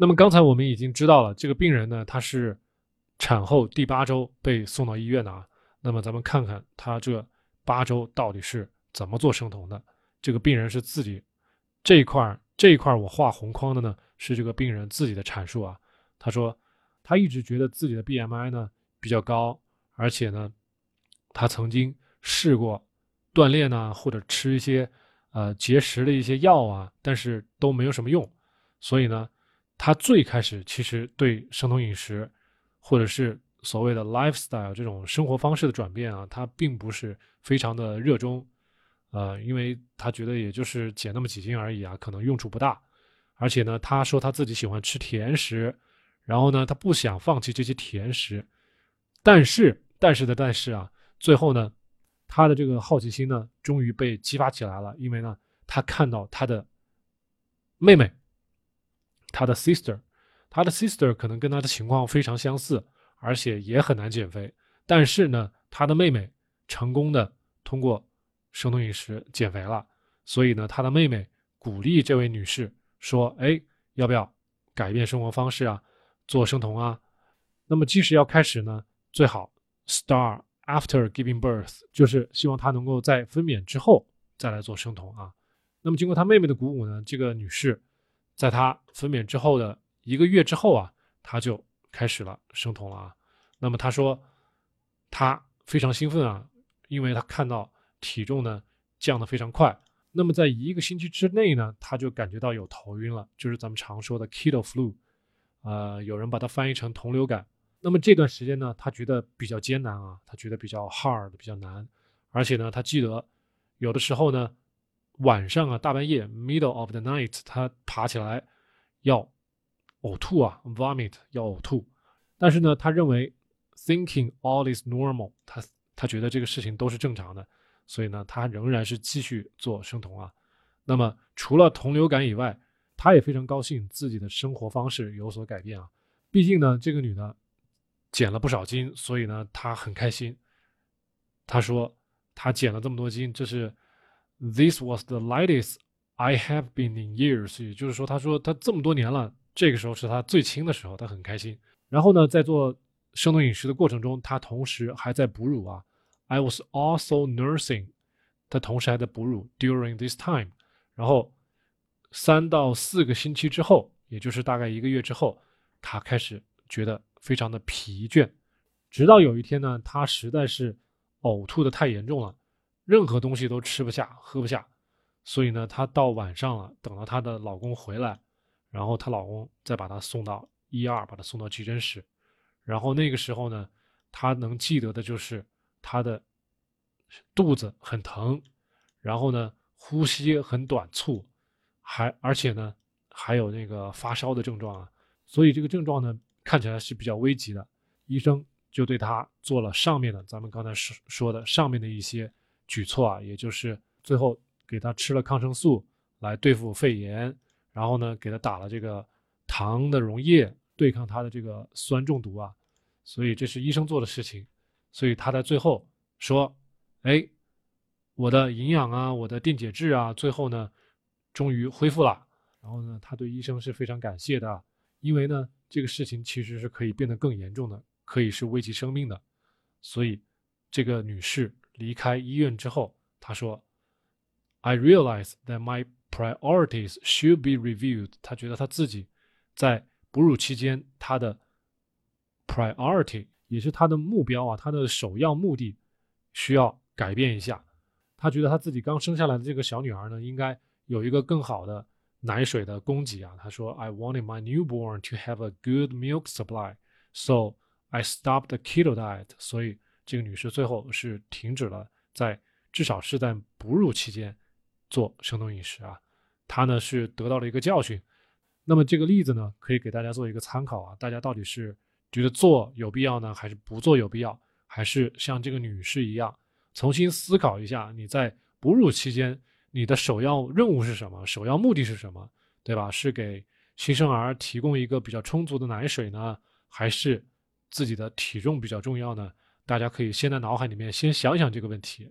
那么刚才我们已经知道了，这个病人呢，他是产后第八周被送到医院的啊。那么咱们看看他这八周到底是怎么做生酮的。这个病人是自己这一块这一块我画红框的呢，是这个病人自己的阐述啊。他说他一直觉得自己的 BMI 呢比较高，而且呢，他曾经试过锻炼呢，或者吃一些呃节食的一些药啊，但是都没有什么用，所以呢。他最开始其实对生酮饮食，或者是所谓的 lifestyle 这种生活方式的转变啊，他并不是非常的热衷，呃，因为他觉得也就是减那么几斤而已啊，可能用处不大。而且呢，他说他自己喜欢吃甜食，然后呢，他不想放弃这些甜食。但是，但是的，但是啊，最后呢，他的这个好奇心呢，终于被激发起来了，因为呢，他看到他的妹妹。他的 sister，他的 sister 可能跟他的情况非常相似，而且也很难减肥。但是呢，他的妹妹成功的通过生酮饮食减肥了。所以呢，他的妹妹鼓励这位女士说：“哎，要不要改变生活方式啊？做生酮啊？那么，即使要开始呢，最好 start after giving birth，就是希望她能够在分娩之后再来做生酮啊。那么，经过他妹妹的鼓舞呢，这个女士。在她分娩之后的一个月之后啊，她就开始了生酮了啊。那么她说，她非常兴奋啊，因为她看到体重呢降得非常快。那么在一个星期之内呢，她就感觉到有头晕了，就是咱们常说的 keto flu，呃，有人把它翻译成酮流感。那么这段时间呢，她觉得比较艰难啊，她觉得比较 hard，比较难。而且呢，她记得有的时候呢。晚上啊，大半夜，middle of the night，他爬起来要呕吐啊，vomit 要呕吐。但是呢，他认为 thinking all is normal，他他觉得这个事情都是正常的，所以呢，他仍然是继续做生酮啊。那么除了酮流感以外，他也非常高兴自己的生活方式有所改变啊。毕竟呢，这个女的减了不少斤，所以呢，她很开心。她说她减了这么多斤，这是。This was the lightest I have been in years，也就是说，他说他这么多年了，这个时候是他最轻的时候，他很开心。然后呢，在做生酮饮食的过程中，他同时还在哺乳啊。I was also nursing，他同时还在哺乳 during this time。然后三到四个星期之后，也就是大概一个月之后，他开始觉得非常的疲倦，直到有一天呢，他实在是呕吐的太严重了。任何东西都吃不下、喝不下，所以呢，她到晚上了，等到她的老公回来，然后她老公再把她送到一二，把她送到急诊室，然后那个时候呢，她能记得的就是她的肚子很疼，然后呢，呼吸很短促，还而且呢，还有那个发烧的症状啊，所以这个症状呢，看起来是比较危急的，医生就对她做了上面的咱们刚才说说的上面的一些。举措啊，也就是最后给他吃了抗生素来对付肺炎，然后呢，给他打了这个糖的溶液对抗他的这个酸中毒啊，所以这是医生做的事情，所以他在最后说：“哎，我的营养啊，我的电解质啊，最后呢，终于恢复了。”然后呢，他对医生是非常感谢的，因为呢，这个事情其实是可以变得更严重的，可以是危及生命的，所以这个女士。离开医院之后，他说：“I realize that my priorities should be reviewed。”他觉得他自己在哺乳期间，他的 priority 也是他的目标啊，他的首要目的需要改变一下。他觉得他自己刚生下来的这个小女孩呢，应该有一个更好的奶水的供给啊。他说：“I wanted my newborn to have a good milk supply, so I stopped the keto diet。”所以。这个女士最后是停止了在至少是在哺乳期间做生酮饮食啊，她呢是得到了一个教训。那么这个例子呢，可以给大家做一个参考啊，大家到底是觉得做有必要呢，还是不做有必要？还是像这个女士一样，重新思考一下，你在哺乳期间你的首要任务是什么？首要目的是什么？对吧？是给新生儿提供一个比较充足的奶水呢，还是自己的体重比较重要呢？大家可以先在脑海里面先想想这个问题，